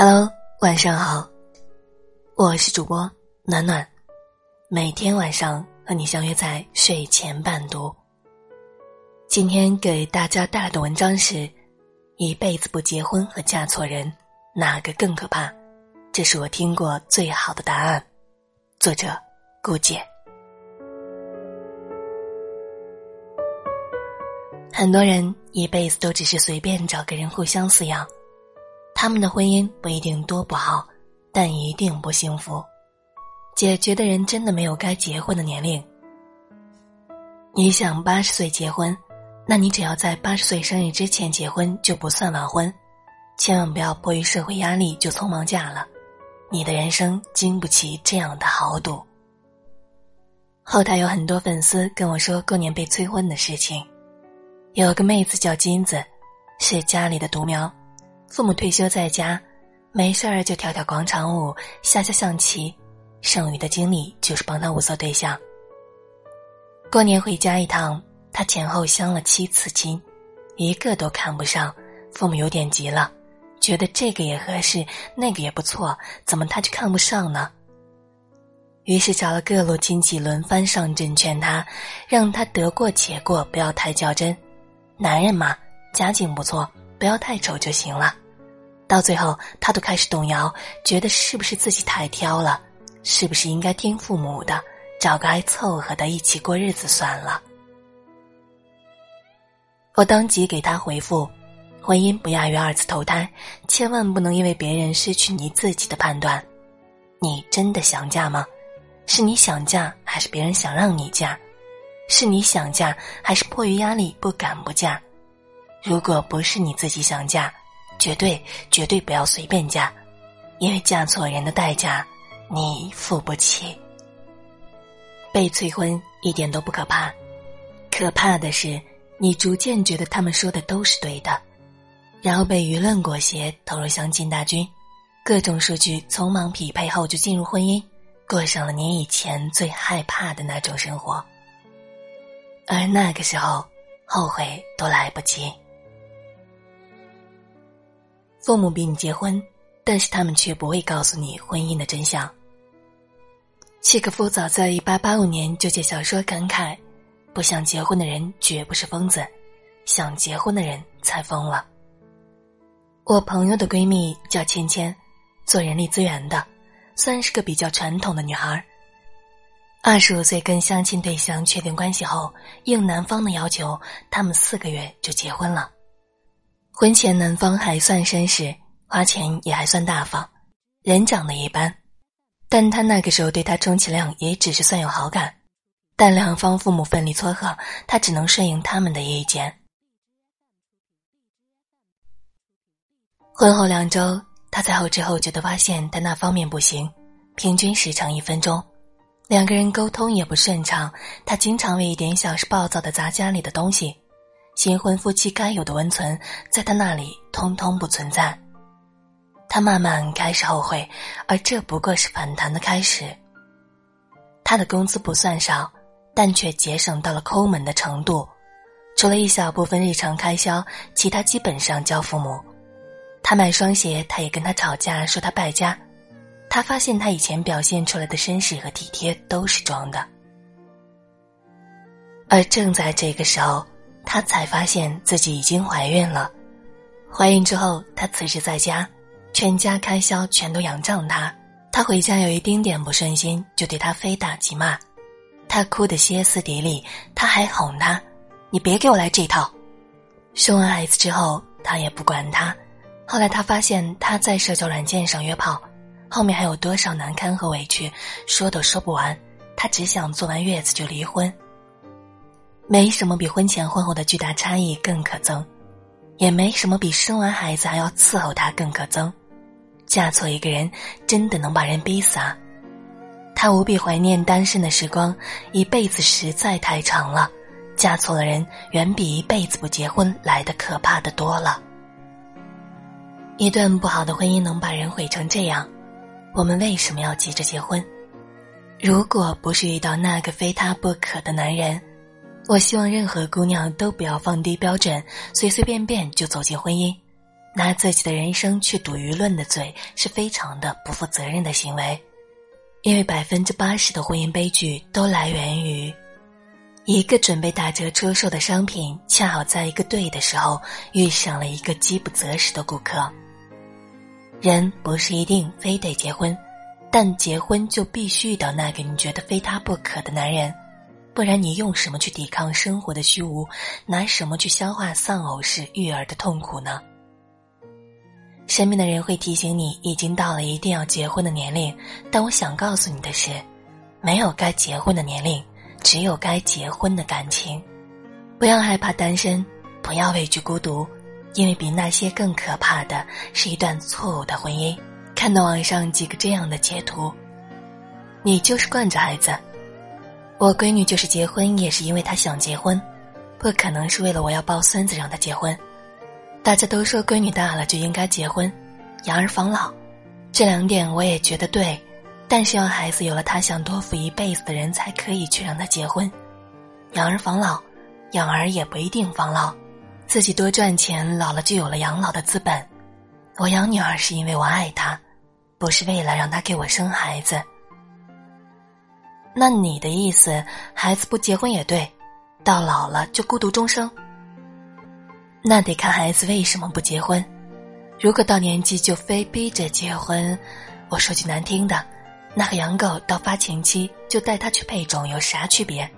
Hello，晚上好，我是主播暖暖，每天晚上和你相约在睡前伴读。今天给大家带来的文章是：一辈子不结婚和嫁错人，哪个更可怕？这是我听过最好的答案。作者：顾姐。很多人一辈子都只是随便找个人互相饲养。他们的婚姻不一定多不好，但一定不幸福。姐觉得人真的没有该结婚的年龄。你想八十岁结婚，那你只要在八十岁生日之前结婚就不算晚婚，千万不要迫于社会压力就匆忙嫁了，你的人生经不起这样的豪赌。后台有很多粉丝跟我说过年被催婚的事情，有个妹子叫金子，是家里的独苗。父母退休在家，没事儿就跳跳广场舞、下下象棋，剩余的精力就是帮他物色对象。过年回家一趟，他前后相了七次亲，一个都看不上，父母有点急了，觉得这个也合适，那个也不错，怎么他就看不上呢？于是找了各路亲戚轮番上阵劝他，让他得过且过，不要太较真。男人嘛，家境不错。不要太丑就行了，到最后他都开始动摇，觉得是不是自己太挑了，是不是应该听父母的，找个爱凑合的一起过日子算了。我当即给他回复：婚姻不亚于二次投胎，千万不能因为别人失去你自己的判断。你真的想嫁吗？是你想嫁，还是别人想让你嫁？是你想嫁，还是迫于压力不敢不嫁？如果不是你自己想嫁，绝对绝对不要随便嫁，因为嫁错人的代价，你付不起。被催婚一点都不可怕，可怕的是你逐渐觉得他们说的都是对的，然后被舆论裹挟，投入相亲大军，各种数据匆忙匹配后就进入婚姻，过上了你以前最害怕的那种生活，而那个时候后悔都来不及。父母逼你结婚，但是他们却不会告诉你婚姻的真相。契诃夫早在一八八五年就借小说感慨：“不想结婚的人绝不是疯子，想结婚的人才疯了。”我朋友的闺蜜叫芊芊，做人力资源的，算是个比较传统的女孩。二十五岁跟相亲对象确定关系后，应男方的要求，他们四个月就结婚了。婚前男方还算绅士，花钱也还算大方，人长得一般，但他那个时候对他充其量也只是算有好感，但两方父母奋力撮合，他只能顺应他们的意见。婚后两周，他在后知后觉的发现他那方面不行，平均时长一分钟，两个人沟通也不顺畅，他经常为一点小事暴躁的砸家里的东西。新婚夫妻该有的温存，在他那里通通不存在。他慢慢开始后悔，而这不过是反弹的开始。他的工资不算少，但却节省到了抠门的程度，除了一小部分日常开销，其他基本上交父母。他买双鞋，他也跟他吵架，说他败家。他发现他以前表现出来的绅士和体贴都是装的，而正在这个时候。她才发现自己已经怀孕了，怀孕之后，她辞职在家，全家开销全都仰仗她。她回家有一丁点不顺心，就对她非打即骂，她哭得歇斯底里，他还哄她：“你别给我来这套。”生完孩子之后，她也不管他。后来她发现他在社交软件上约炮，后面还有多少难堪和委屈，说都说不完。她只想做完月子就离婚。没什么比婚前婚后的巨大差异更可憎，也没什么比生完孩子还要伺候他更可憎。嫁错一个人，真的能把人逼死啊！他无比怀念单身的时光，一辈子实在太长了，嫁错了人，远比一辈子不结婚来的可怕的多了。一段不好的婚姻能把人毁成这样，我们为什么要急着结婚？如果不是遇到那个非他不可的男人。我希望任何姑娘都不要放低标准，随随便便就走进婚姻，拿自己的人生去赌舆论的嘴是非常的不负责任的行为，因为百分之八十的婚姻悲剧都来源于一个准备打折出售的商品，恰好在一个对的时候遇上了一个饥不择食的顾客。人不是一定非得结婚，但结婚就必须遇到那个你觉得非他不可的男人，不然你用什么去抵抗生活的虚无，拿什么去消化丧偶式育儿的痛苦呢？身边的人会提醒你已经到了一定要结婚的年龄，但我想告诉你的是，没有该结婚的年龄，只有该结婚的感情。不要害怕单身，不要畏惧孤独。因为比那些更可怕的是一段错误的婚姻。看到网上几个这样的截图，你就是惯着孩子。我闺女就是结婚也是因为她想结婚，不可能是为了我要抱孙子让她结婚。大家都说闺女大了就应该结婚，养儿防老，这两点我也觉得对，但是要孩子有了他想托付一辈子的人才可以去让他结婚。养儿防老，养儿也不一定防老。自己多赚钱，老了就有了养老的资本。我养女儿是因为我爱她，不是为了让她给我生孩子。那你的意思，孩子不结婚也对，到老了就孤独终生？那得看孩子为什么不结婚。如果到年纪就非逼着结婚，我说句难听的，那和养狗到发情期就带它去配种有啥区别？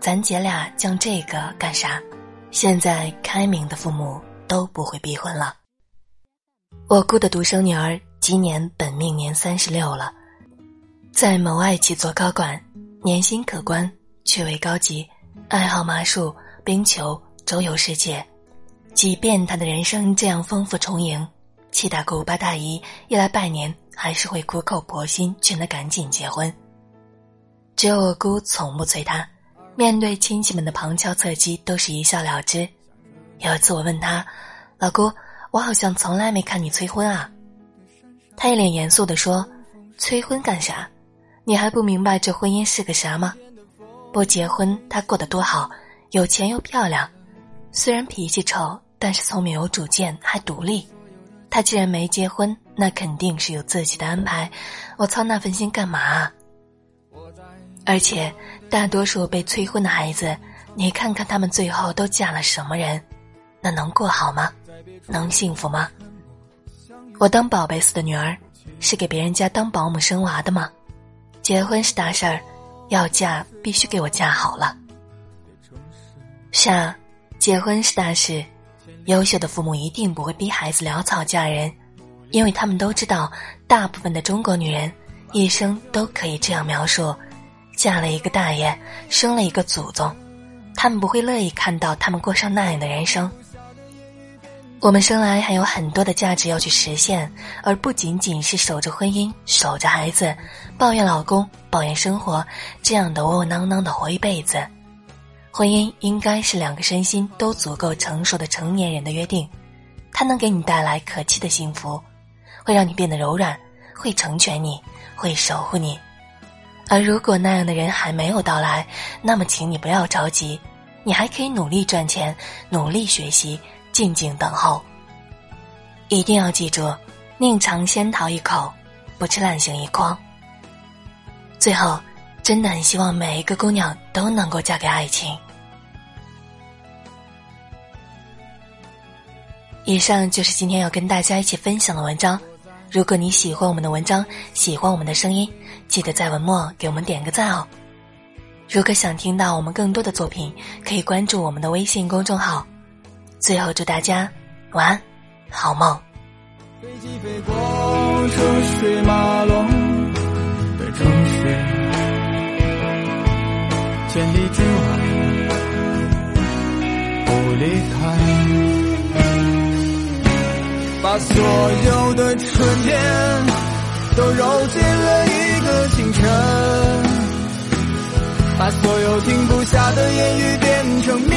咱姐俩讲这个干啥？现在开明的父母都不会逼婚了。我姑的独生女儿今年本命年三十六了，在某外企做高管，年薪可观，趣味高级，爱好麻术、冰球，周游世界。即便他的人生这样丰富充盈，七大姑八大姨一来拜年，还是会苦口婆心劝他赶紧结婚。只有我姑从不催他。面对亲戚们的旁敲侧击，都是一笑了之。有一次我问他：“老姑，我好像从来没看你催婚啊。”他一脸严肃地说：“催婚干啥？你还不明白这婚姻是个啥吗？不结婚他过得多好，有钱又漂亮，虽然脾气臭，但是聪明有主见，还独立。他既然没结婚，那肯定是有自己的安排。我操那份心干嘛？”而且，大多数被催婚的孩子，你看看他们最后都嫁了什么人？那能过好吗？能幸福吗？我当宝贝似的女儿，是给别人家当保姆生娃的吗？结婚是大事儿，要嫁必须给我嫁好了。是啊，结婚是大事，优秀的父母一定不会逼孩子潦草嫁人，因为他们都知道，大部分的中国女人一生都可以这样描述。嫁了一个大爷，生了一个祖宗，他们不会乐意看到他们过上那样的人生。我们生来还有很多的价值要去实现，而不仅仅是守着婚姻、守着孩子，抱怨老公、抱怨生活，这样的窝窝囊囊的活一辈子。婚姻应该是两个身心都足够成熟的成年人的约定，它能给你带来可期的幸福，会让你变得柔软，会成全你，会守护你。而如果那样的人还没有到来，那么请你不要着急，你还可以努力赚钱，努力学习，静静等候。一定要记住，宁尝仙桃一口，不吃烂杏一筐。最后，真的很希望每一个姑娘都能够嫁给爱情。以上就是今天要跟大家一起分享的文章。如果你喜欢我们的文章，喜欢我们的声音。记得在文末给我们点个赞哦！如果想听到我们更多的作品，可以关注我们的微信公众号。最后祝大家晚安，好梦。飞机飞过车水马龙的城市，千里之外不离开，把所有的春天都揉进了一。个清晨，把所有停不下的言语变成秘密，